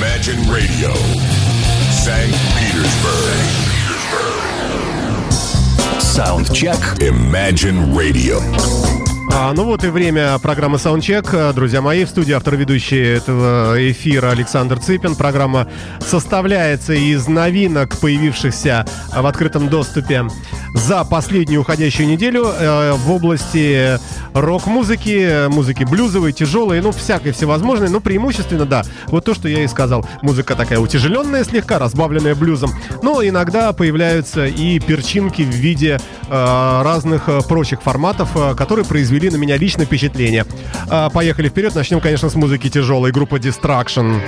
Imagine Radio, St. Petersburg. Soundcheck. Imagine Radio. А, ну вот и время программы Soundcheck. Друзья мои, в студии автор ведущий этого эфира Александр Цыпин. Программа составляется из новинок, появившихся в открытом доступе за последнюю уходящую неделю э, в области рок-музыки, музыки блюзовой, тяжелой, ну, всякой всевозможной, но преимущественно, да, вот то, что я и сказал. Музыка такая утяжеленная слегка, разбавленная блюзом, но иногда появляются и перчинки в виде э, разных э, прочих форматов, э, которые произвели на меня лично впечатление. Э, поехали вперед, начнем, конечно, с музыки тяжелой, группа Distraction.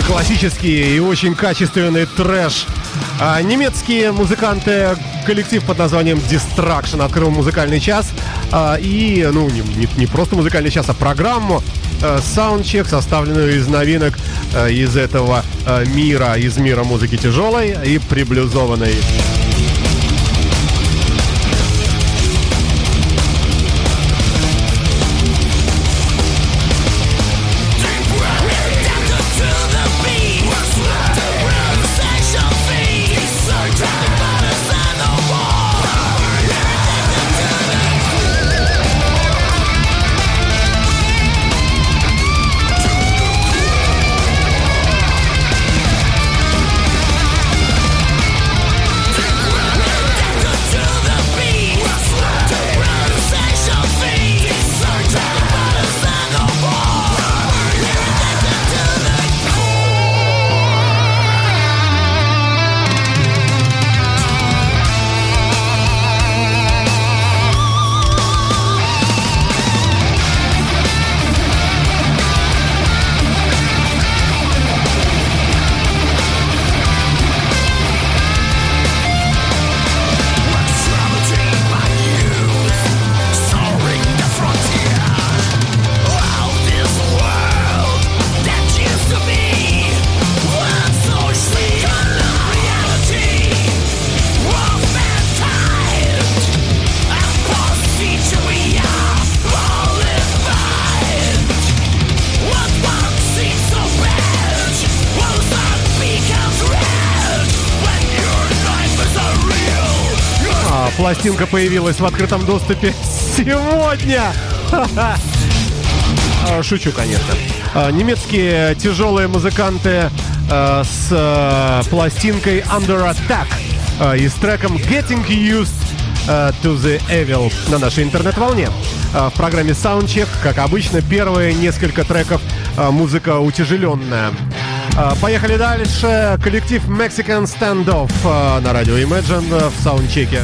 Классический и очень качественный трэш. А, немецкие музыканты, коллектив под названием Distraction открыл музыкальный час. А, и, ну, не, не, не просто музыкальный час, а программу а, Soundcheck, составленную из новинок а, из этого а, мира, из мира музыки тяжелой и приблюзованной. Пластинка появилась в открытом доступе сегодня. А, шучу, конечно. А, немецкие тяжелые музыканты а, с пластинкой Under Attack и с треком Getting Used to the Evil на нашей интернет-волне. В программе Soundcheck, как обычно, первые несколько треков музыка утяжеленная. Поехали дальше. Коллектив Mexican Standoff на радио Imagine в саундчеке.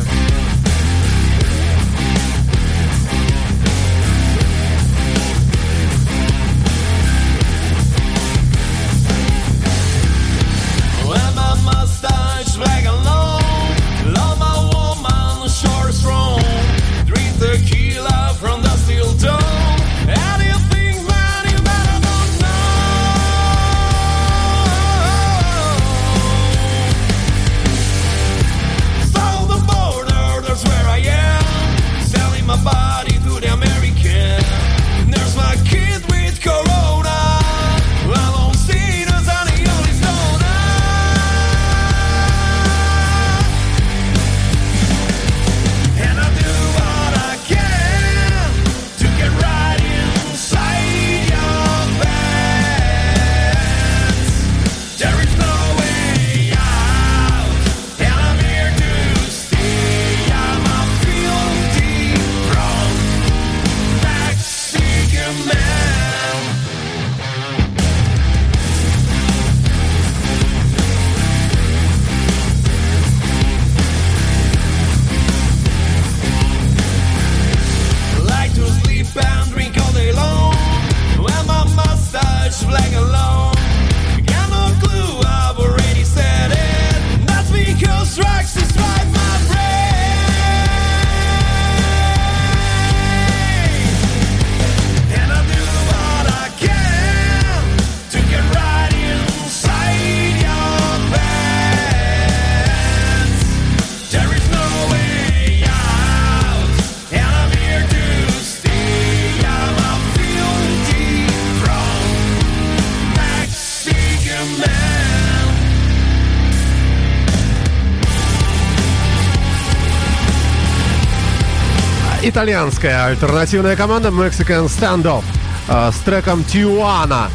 Итальянская альтернативная команда Mexican Standoff э, с треком Тиуана.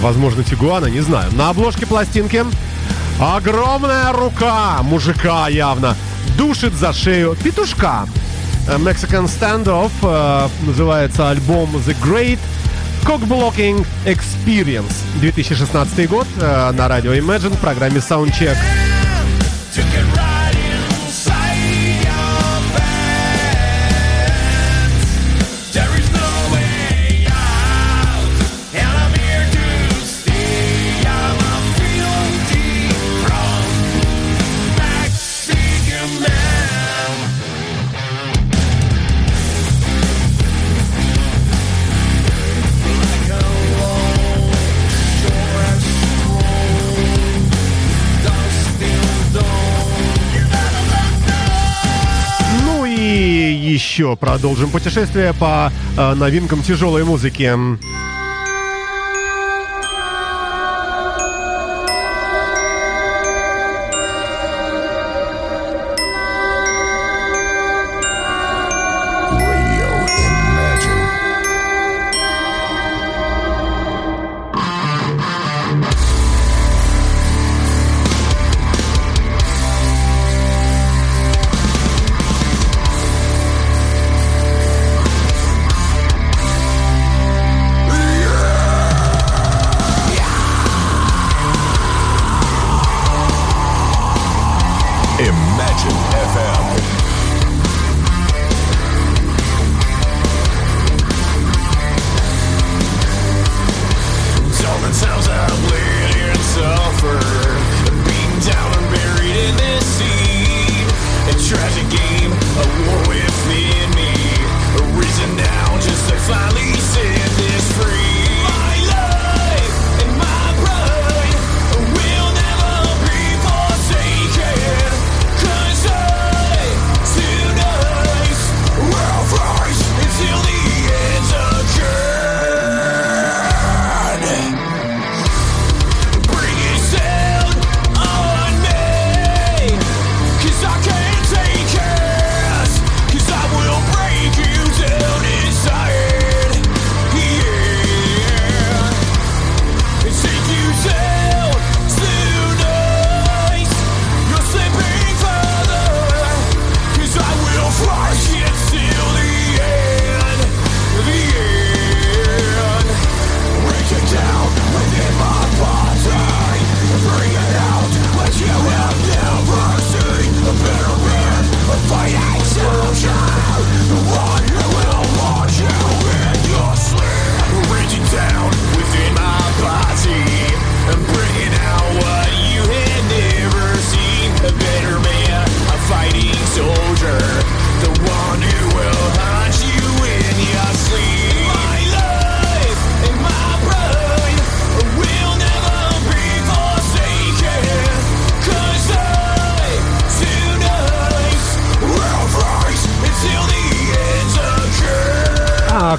Возможно, Тигуана, не знаю. На обложке пластинки огромная рука мужика явно душит за шею петушка. Mexican Standoff э, называется альбом The Great Cockblocking Experience 2016 год э, на радио Imagine в программе Soundcheck. Еще продолжим путешествие по э, новинкам тяжелой музыки.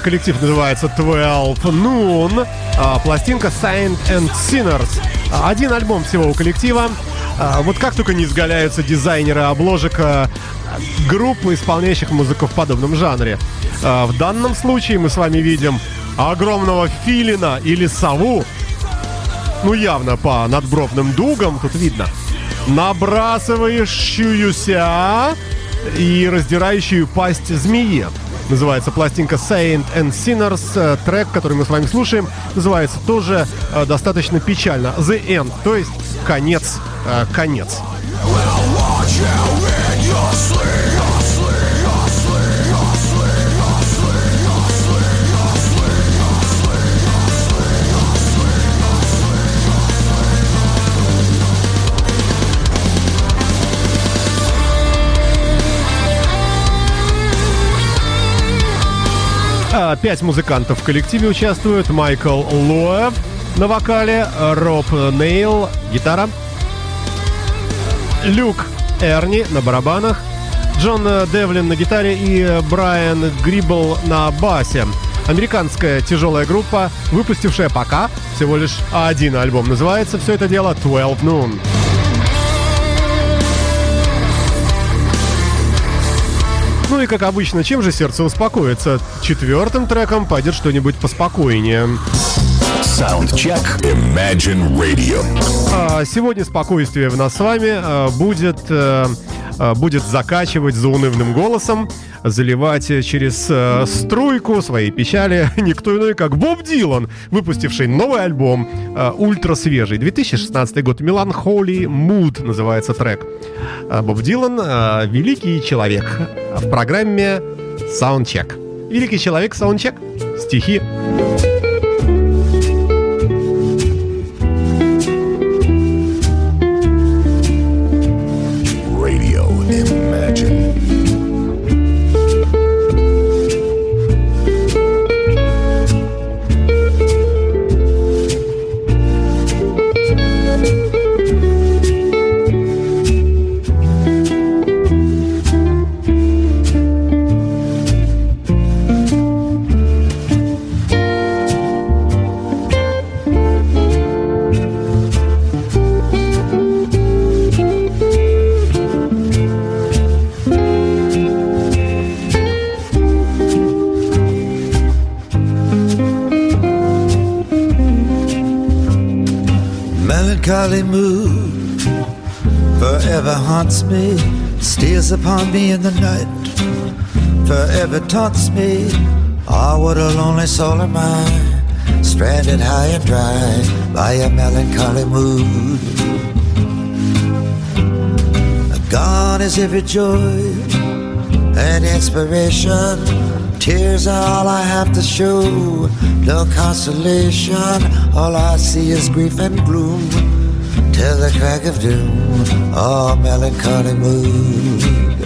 Коллектив называется 12 Noon. А, пластинка Saint and Sinners. Один альбом всего у коллектива. А, вот как только не изгаляются дизайнеры обложек а, группы, исполняющих музыку в подобном жанре. А, в данном случае мы с вами видим огромного филина или сову, ну явно по надбровным дугам, тут видно, набрасывающуюся и раздирающую пасть змеи. Называется пластинка Saint and Sinners. Трек, который мы с вами слушаем, называется тоже э, достаточно печально. The End, то есть конец, э, конец. А, пять музыкантов в коллективе участвуют. Майкл Лоэв на вокале, Роб Нейл гитара, Люк Эрни на барабанах, Джон Девлин на гитаре и Брайан Грибл на басе. Американская тяжелая группа, выпустившая пока всего лишь один альбом. Называется все это дело 12 Noon. Ну и как обычно, чем же сердце успокоится? Четвертым треком пойдет что-нибудь поспокойнее. Soundcheck Imagine Radio. А, сегодня спокойствие в нас с вами а, будет, а, будет закачивать заунывным голосом заливать через э, струйку своей печали никто иной, как Боб Дилан, выпустивший новый альбом, э, ультра свежий, 2016 год, Melancholy Mood называется трек. Э, Боб Дилан э, великий человек в программе Soundcheck. Великий человек Soundcheck. Стихи. melancholy haunts me, steals upon me in the night, forever taunts me. Ah, oh, what a lonely soul am I, stranded high and dry by a melancholy mood. Gone is every joy and inspiration. Tears are all I have to show, no consolation. All I see is grief and gloom till the crack of doom. Oh, melancholy mood.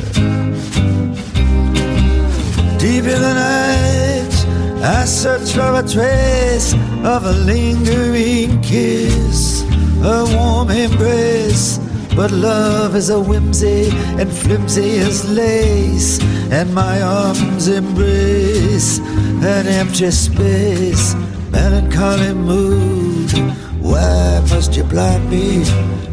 Deep in the night, I search for a trace of a lingering kiss, a warm embrace. But love is a whimsy and flimsy as lace, and my arms embrace an empty space, melancholy mood. Why must you blind me?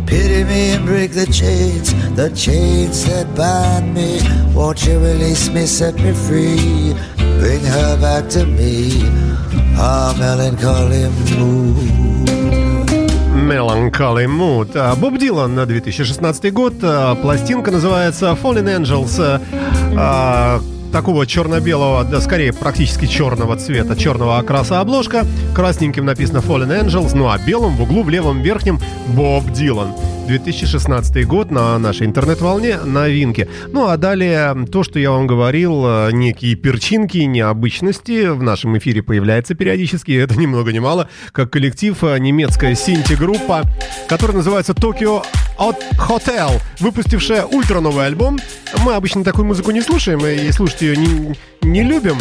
Pity me and break the chains, the chains that bind me. Won't you release me, set me free? Bring her back to me, our melancholy mood. Melancholy Mood. Боб Дилан на 2016 год. Пластинка называется Fallen Angels. Такого черно-белого, да скорее практически черного цвета, черного окраса обложка. Красненьким написано Fallen Angels, ну а белым в углу в левом верхнем Боб Дилан. 2016 год на нашей интернет-волне новинки. Ну а далее то, что я вам говорил, э, некие перчинки, необычности в нашем эфире появляется периодически. Это ни много ни мало, как коллектив э, немецкая синти-группа, которая называется Tokyo Hotel, выпустившая ультра новый альбом. Мы обычно такую музыку не слушаем и слушать ее не, не любим,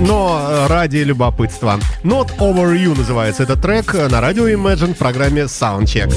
но ради любопытства. Not Over You называется этот трек на радио Imagine в программе Soundcheck.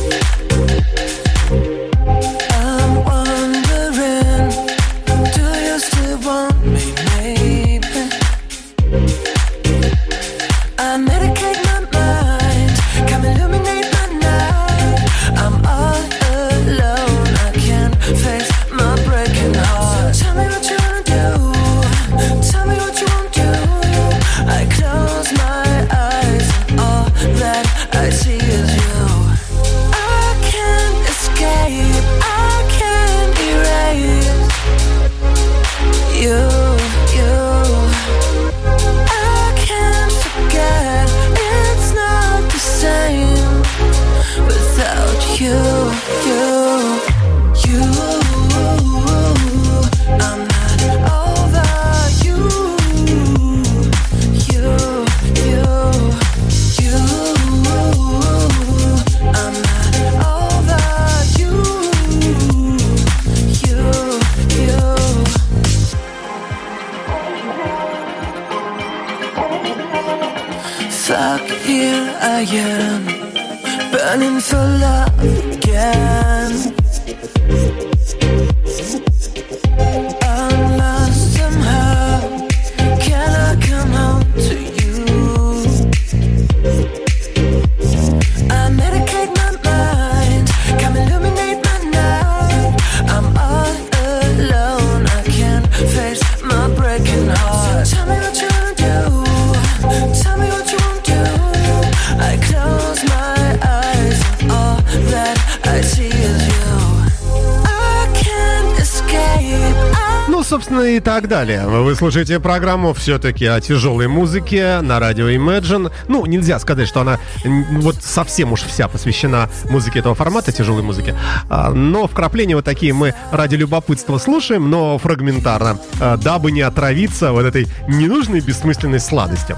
Собственно, и так далее. Вы слушаете программу все-таки о тяжелой музыке на радио Imagine. Ну, нельзя сказать, что она вот совсем уж вся посвящена музыке этого формата, тяжелой музыки. А, но вкрапления вот такие мы ради любопытства слушаем, но фрагментарно, а, дабы не отравиться вот этой ненужной бессмысленной сладостью.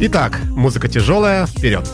Итак, музыка тяжелая, вперед!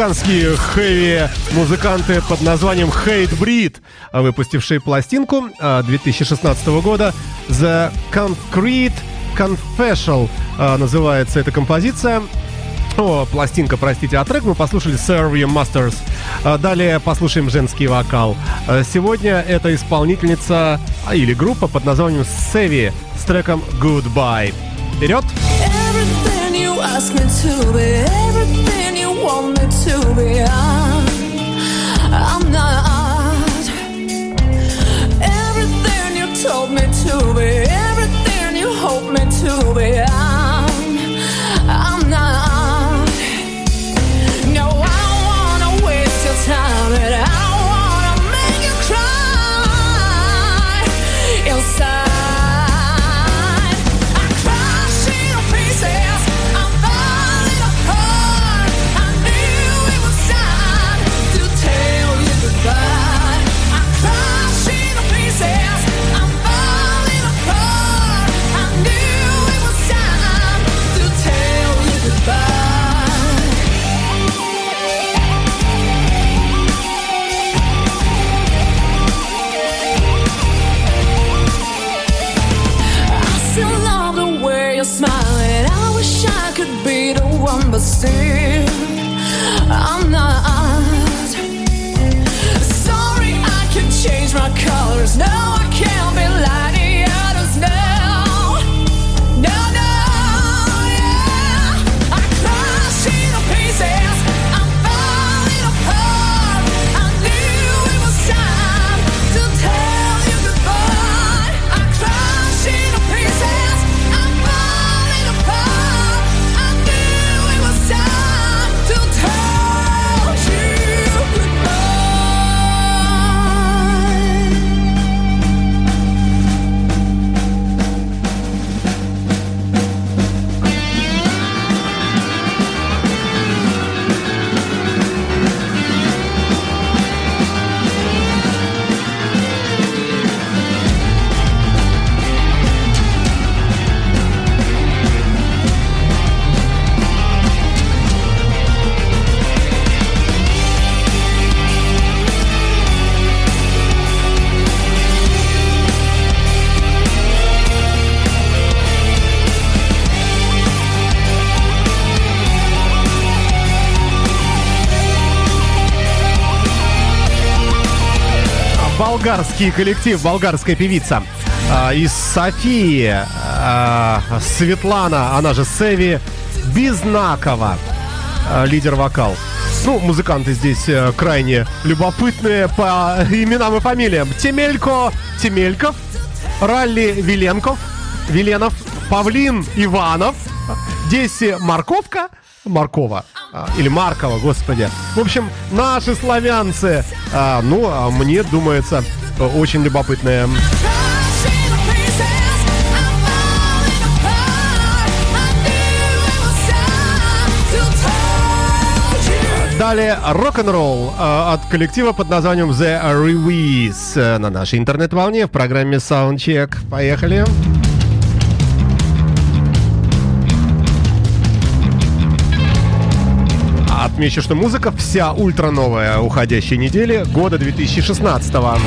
Американские хэви-музыканты под названием Hate Breed, выпустившие пластинку 2016 а, года The Concrete Confessional называется эта композиция. О, пластинка, простите, а трек мы послушали Serve Masters. А, далее послушаем женский вокал. А, сегодня это исполнительница или группа под названием Sevi с треком Goodbye. Вперед! Everything you ask me to be, everything told me to be, I'm not everything you hope me to be. I'm, still I'm not. Болгарский коллектив, болгарская певица а, из Софии, а, Светлана, она же Севи Бизнакова, а, лидер-вокал. Ну, музыканты здесь э, крайне любопытные по именам и фамилиям. Темелько Темельков, Ралли Виленков, Виленов, Павлин Иванов, Деси Марковка, Маркова. а, Или Маркова, господи. В общем, наши славянцы. а, ну, а мне думается, э, очень you. Далее рок-н-ролл э, от коллектива под названием The Rewiz э, на нашей интернет-волне в программе Soundcheck. Поехали. Отмечу, что музыка вся ультра новая уходящей недели года 2016 -го.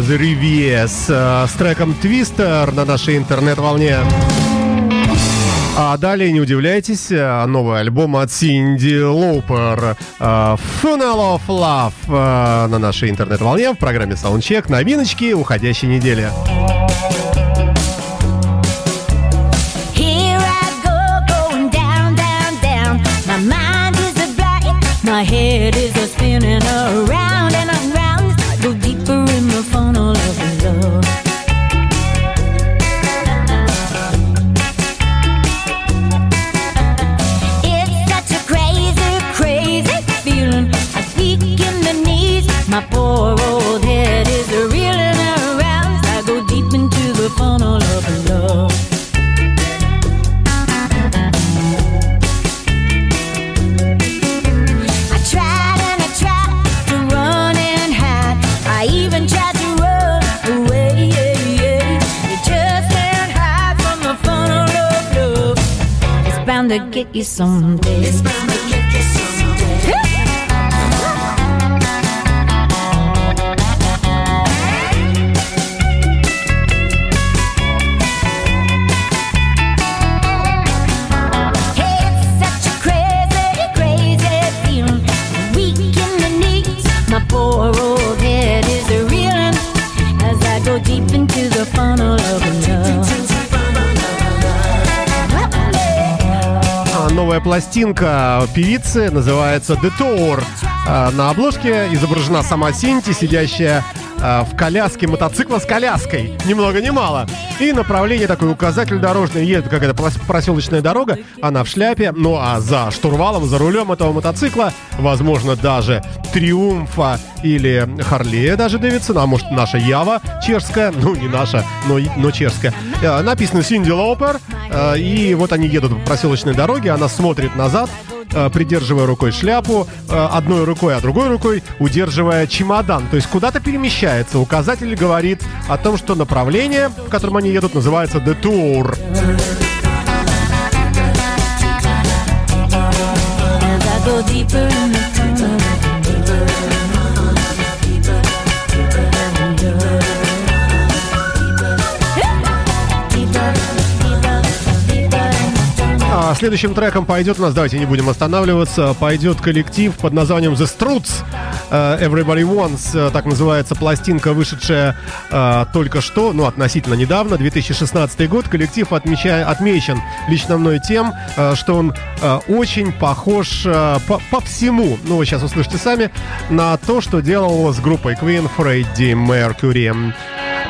The Revies э, с треком Twister на нашей интернет-волне. А далее, не удивляйтесь, э, новый альбом от Синди Лоупер э, Funnel of Love на нашей интернет-волне в программе Soundcheck. Новиночки уходящей недели. My head is a spinning around y sonríe. Пластинка певицы называется The Tour. А, На обложке изображена сама Синти, сидящая а, в коляске мотоцикла с коляской. Ни много ни мало. И направление такой указатель дорожный. Едет какая-то прос- проселочная дорога, она в шляпе. Ну а за штурвалом, за рулем этого мотоцикла, возможно, даже Триумфа или Харлея даже Дэвидсона, а может наша Ява чешская, ну не наша, но, но чешская. Э, Написано Синди Лоупер, э, и вот они едут по проселочной дороге, она смотрит назад, э, придерживая рукой шляпу, э, одной рукой, а другой рукой удерживая чемодан. То есть куда-то перемещается. Указатель говорит о том, что направление, в котором они едут, называется The Tour. As I go deeper следующим треком пойдет у нас, давайте не будем останавливаться, пойдет коллектив под названием The Struts. Э, Everybody Wants, э, так называется пластинка, вышедшая э, только что, ну, относительно недавно, 2016 год. Коллектив отмеча- отмечен лично мной тем, что он очень похож по, по всему, ну, вы сейчас услышите сами, на то, что делал с группой Queen Freddie Mercury.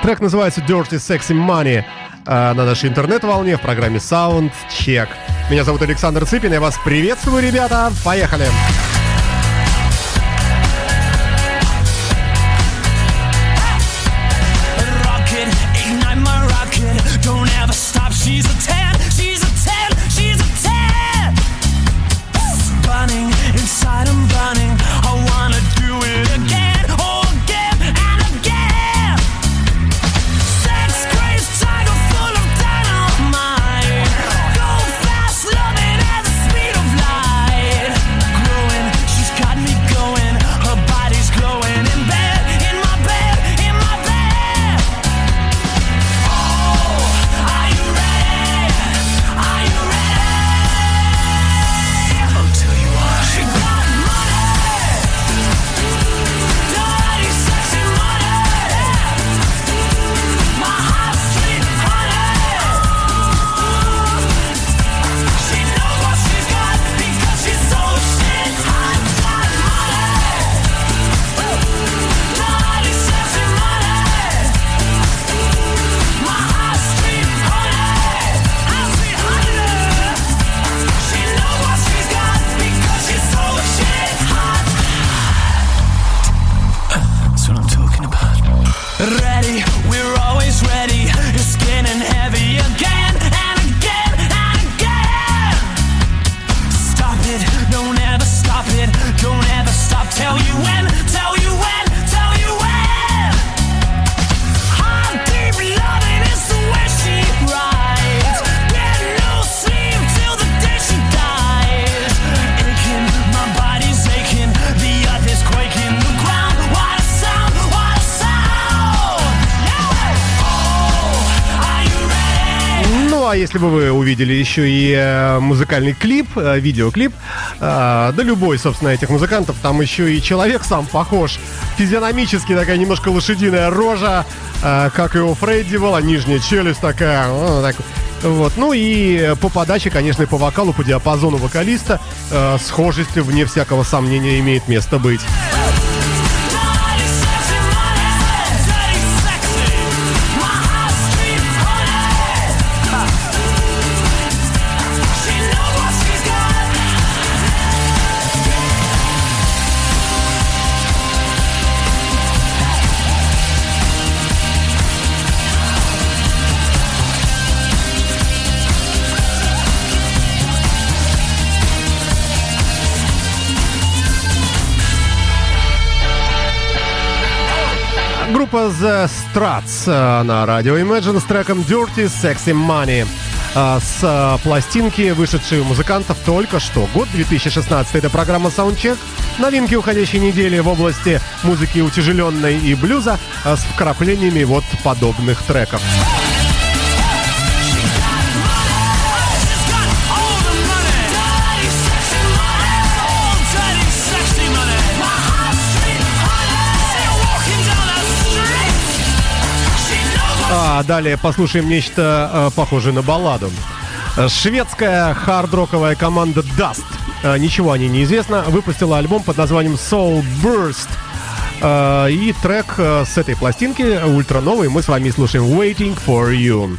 Трек называется Dirty Sexy Money на нашей интернет-волне в программе Sound Check. Меня зовут Александр Цыпин, я вас приветствую, ребята. Поехали! rocket, если бы вы увидели еще и э, музыкальный клип, э, видеоклип, э, да любой, собственно, этих музыкантов, там еще и человек сам похож. Физиономически такая немножко лошадиная рожа, как и у Фредди была, нижняя челюсть такая. ну, так вот. Ну и по подаче, конечно, и по вокалу, по диапазону вокалиста э, схожесть, вне всякого сомнения, имеет место быть. Группа The Struts э, на радио Imagine с треком Dirty Sexy Money. А, С э, пластинки, вышедшей у музыкантов только что. Год 2016. Это программа Soundcheck. Новинки уходящей недели в области музыки утяжеленной и блюза с вкраплениями вот подобных треков. А далее послушаем нечто э, похожее на балладу. Э, Шведская хард-роковая команда Dust, э, ничего о ней не известно, выпустила альбом под названием Soul Burst. И трек с этой пластинки, ультра новый, мы с вами слушаем Waiting for You.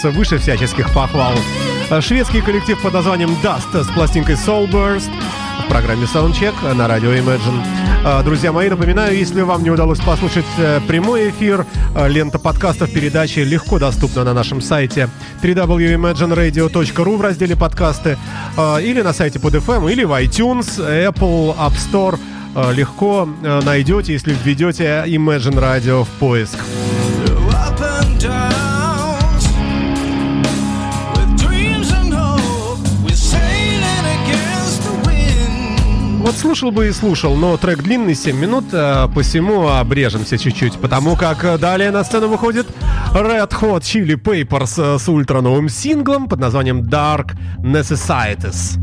Кажется, выше всяческих похвал. Шведский коллектив под названием Dust с пластинкой Soulburst в программе Soundcheck на радио Imagine. Э, Друзья мои, напоминаю, если вам не удалось послушать э, прямой эфир, э, лента подкастов передачи легко доступна на нашем сайте www.imagineradio.ru в разделе подкасты э, или на сайте под FM, или в iTunes, Apple, App Store. Э, Легко э, найдете, если введете Imagine Radio в поиск. Up Вот слушал бы и слушал, но трек длинный, 7 минут, э, посему обрежемся чуть-чуть, потому как э, далее на сцену выходит Red Hot Chili Peppers э, с ультра-новым синглом под названием Dark Necessities.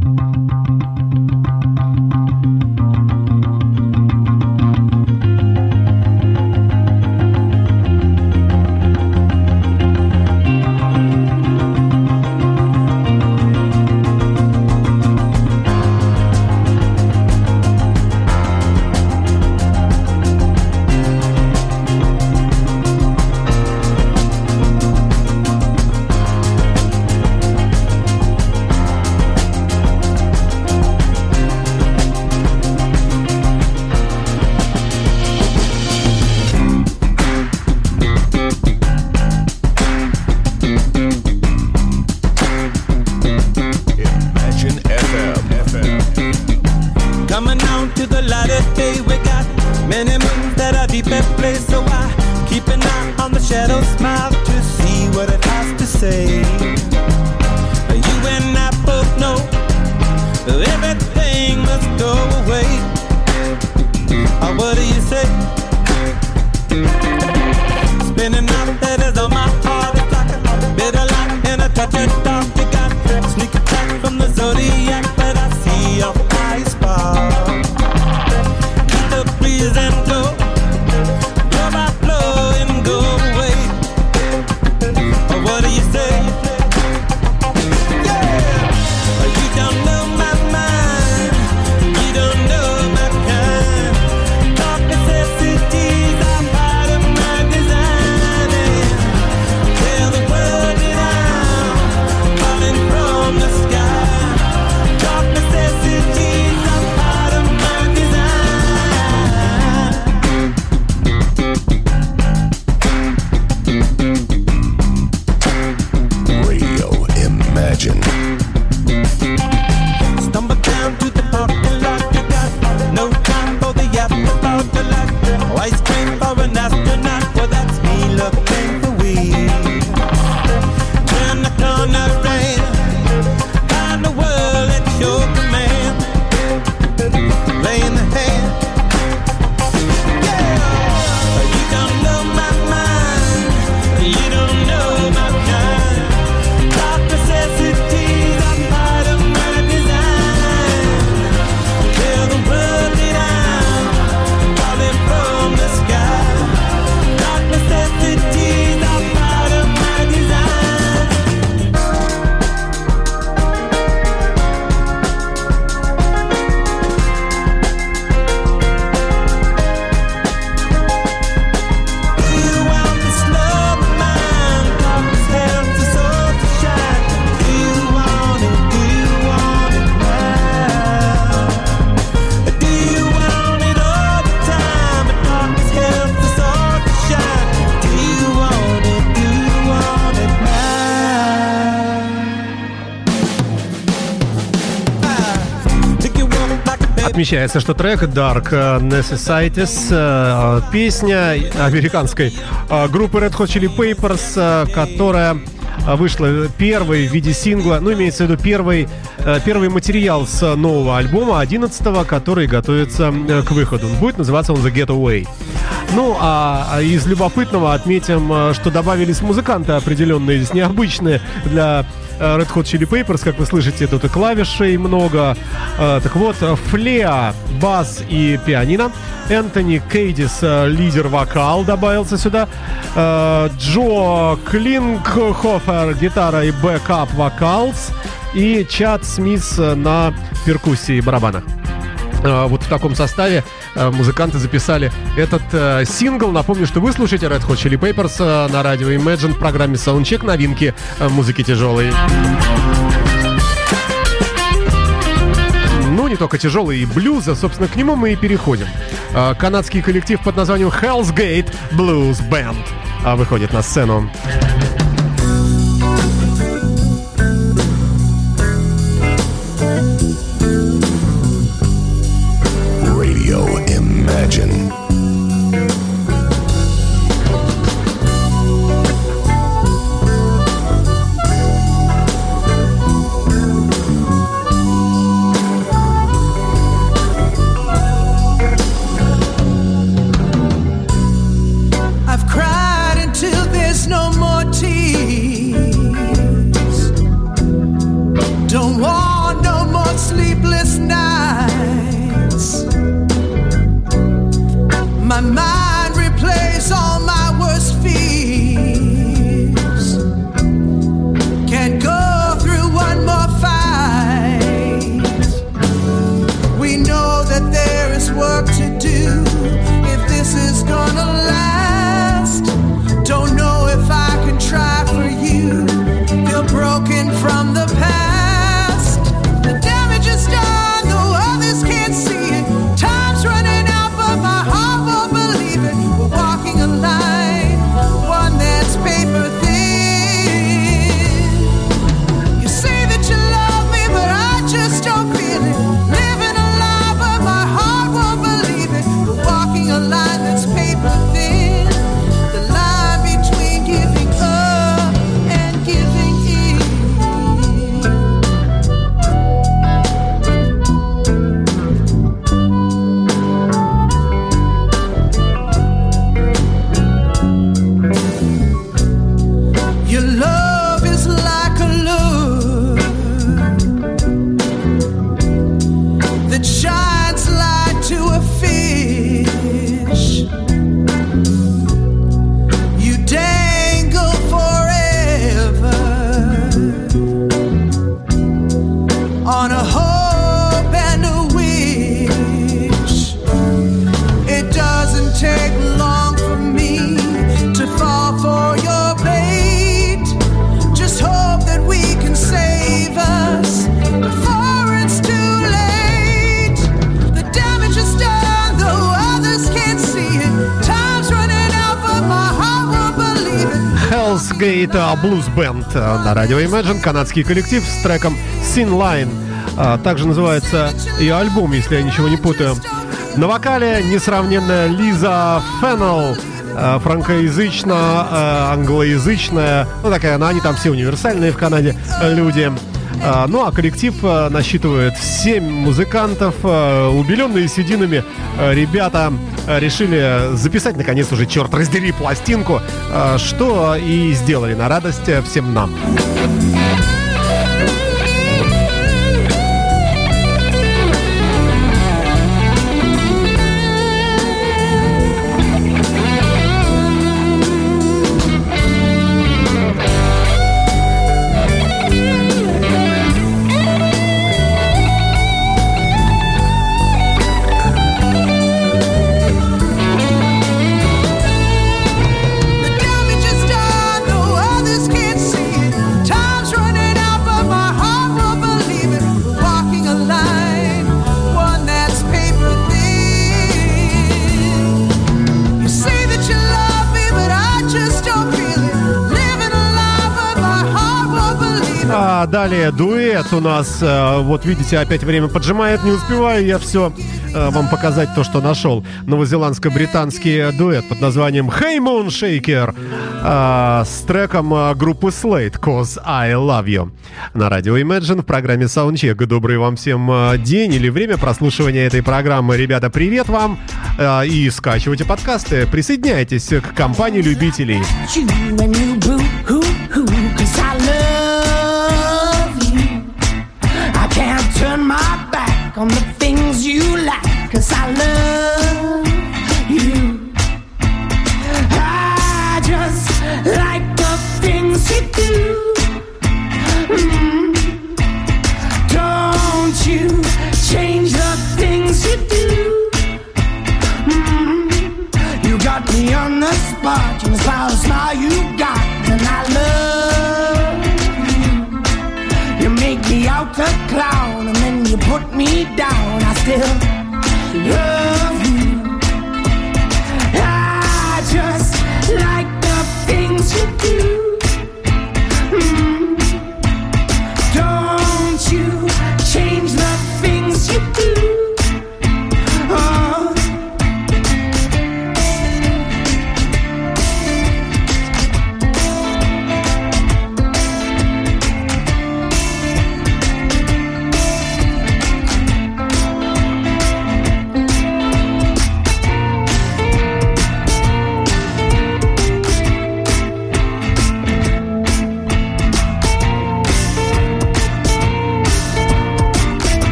Отмечается, что трек Dark Necessities, э, песня американской э, группы Red Hot Chili Peppers, э, которая вышла первой в виде сингла, ну, имеется в виду первый, первый материал с нового альбома, 11 который готовится к выходу. Будет называться он The Getaway. Ну, а а из любопытного отметим, э, что добавились музыканты определенные, здесь необычные для э, Red Hot Chili Peppers, как вы слышите, тут и клавишей много. Э, Так вот, Флеа, бас и пианино. Энтони Кидис, э, lead вокал, добавился сюда. Джош Клингхоффер, гитара и backup vocals. И Чад Смит на перкуссии барабанах. А, Вот в таком составе а, музыканты записали этот э, сингл. Напомню, что вы слушаете Red Hot Chili Peppers э, на радио Imagine в программе Soundcheck новинки э, музыки тяжелой. Ну, не только тяжелый и блюза, собственно, к нему мы и переходим. А, Канадский коллектив под названием Hell's Gate Blues Band выходит на сцену. Blues Band а, на радио Imagine, канадский коллектив с треком Sin Line. А, Также называется и альбом, если я ничего не путаю. На вокале несравненная Лиза Феннелл, а, франкоязычная, англоязычная, ну такая, она, они там все универсальные в Канаде люди. А, Ну а коллектив а, насчитывает 7 музыкантов, а, убеленные сединами ребята решили записать наконец уже, черт раздери, пластинку, что и сделали на радость а, всем нам. Дуэт у нас. э, Вот видите, опять время поджимает, не успеваю я все вам показать то, что нашел. Новозеландско-британский дуэт под названием Hey Moon Shaker а, с треком группы Slate Cause I Love You. На радио Imagine в программе Soundcheck. Добрый вам всем день или время прослушивания этой программы. Ребята, привет вам! И скачивайте подкасты. Присоединяйтесь к компании любителей.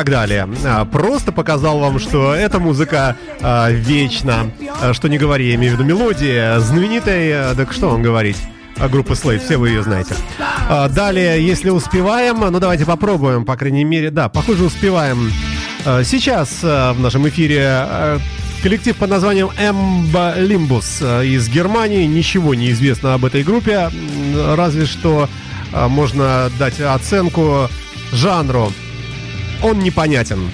Так далее. А, Просто показал вам, что эта музыка а, вечна. Что не говори, я имею в виду мелодия знаменитой, а, так что вам говорить? а, Группы Slate, все вы ее знаете. Далее, если успеваем, ну давайте попробуем, по крайней мере, да, похоже успеваем. Сейчас в нашем эфире коллектив под названием Эмба Лимбус из Германии. Ничего не известно об этой группе, разве что можно дать оценку жанру он непонятен.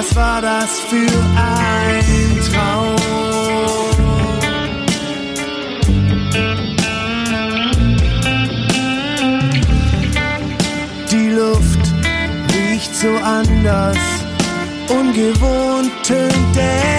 Was war das für ein Traum? Die Luft riecht so anders, ungewohnt tönt der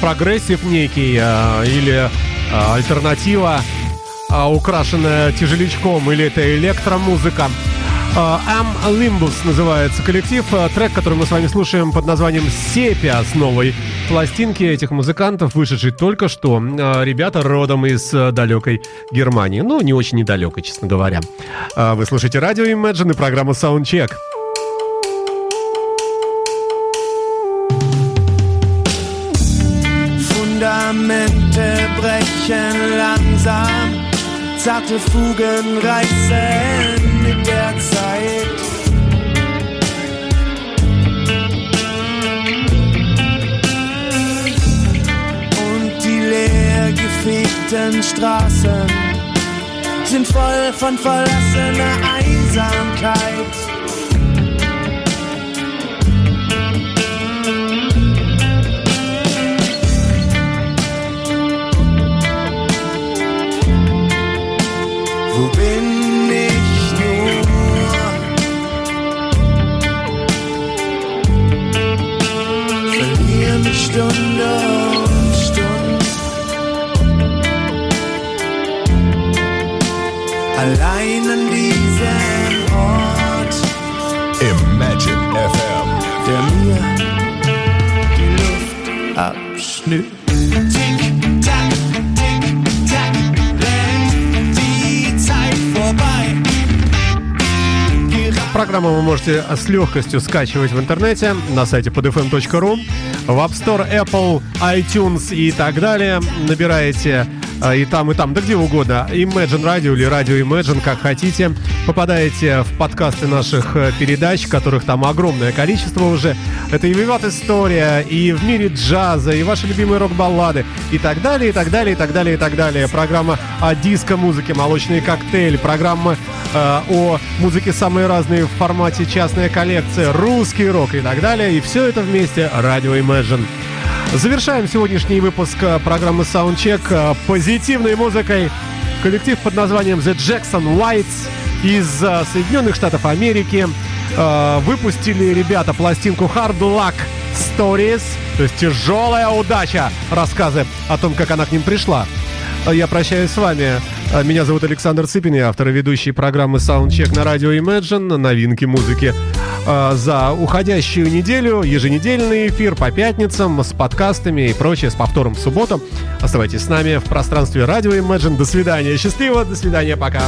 Прогрессив некий а, или а, альтернатива, а, украшенная тяжелячком, или это электромузыка? Am Limbus называется коллектив. Трек, который мы с вами слушаем под названием «Сепия» с новой пластинки этих музыкантов, вышедшей только что. Ребята родом из далекой Германии. Ну, не очень недалекой, честно говоря. Вы слушаете радио Imagine и программу Soundcheck. Langsam, zarte Fugen reißen mit der Zeit. Und die leer gefegten Straßen sind voll von verlassener Einsamkeit. Stunde um Stunde. Allein an diesem Ort, Imagine FM. der mir die Luft abschnürt. Программу вы можете с легкостью скачивать в интернете на сайте podfm.ru, в App Store, Apple, iTunes и так далее. Набираете а, и там, и там, да где угодно. Imagine Radio или Radio Imagine, как хотите. Попадаете в подкасты наших э, передач, которых там огромное количество уже. Это и «Виват История», и «В мире джаза», и ваши любимые рок-баллады, и так далее, и так далее, и так далее, и так далее. Программа о диско-музыке, «Молочный коктейль», программа э, о музыке самые разные в формате «Частная коллекция», русский рок и так далее. И все это вместе «Radio Imagine». Завершаем сегодняшний выпуск э, программы Soundcheck э, позитивной музыкой. Коллектив под названием The Jackson Whites из э, Соединенных Штатов Америки. Выпустили ребята пластинку Hard Luck Stories, то есть тяжелая удача, рассказы о том, как она к ним пришла. Я прощаюсь с вами. Э, Меня зовут Александр Цыпин, я автор и ведущий программы Soundcheck на радио Imagine, новинки музыки э, за уходящую неделю, еженедельный эфир по пятницам с подкастами и прочее, с повтором в субботу. Оставайтесь с нами в пространстве радио Imagine. До свидания. Счастливо. До свидания. Пока.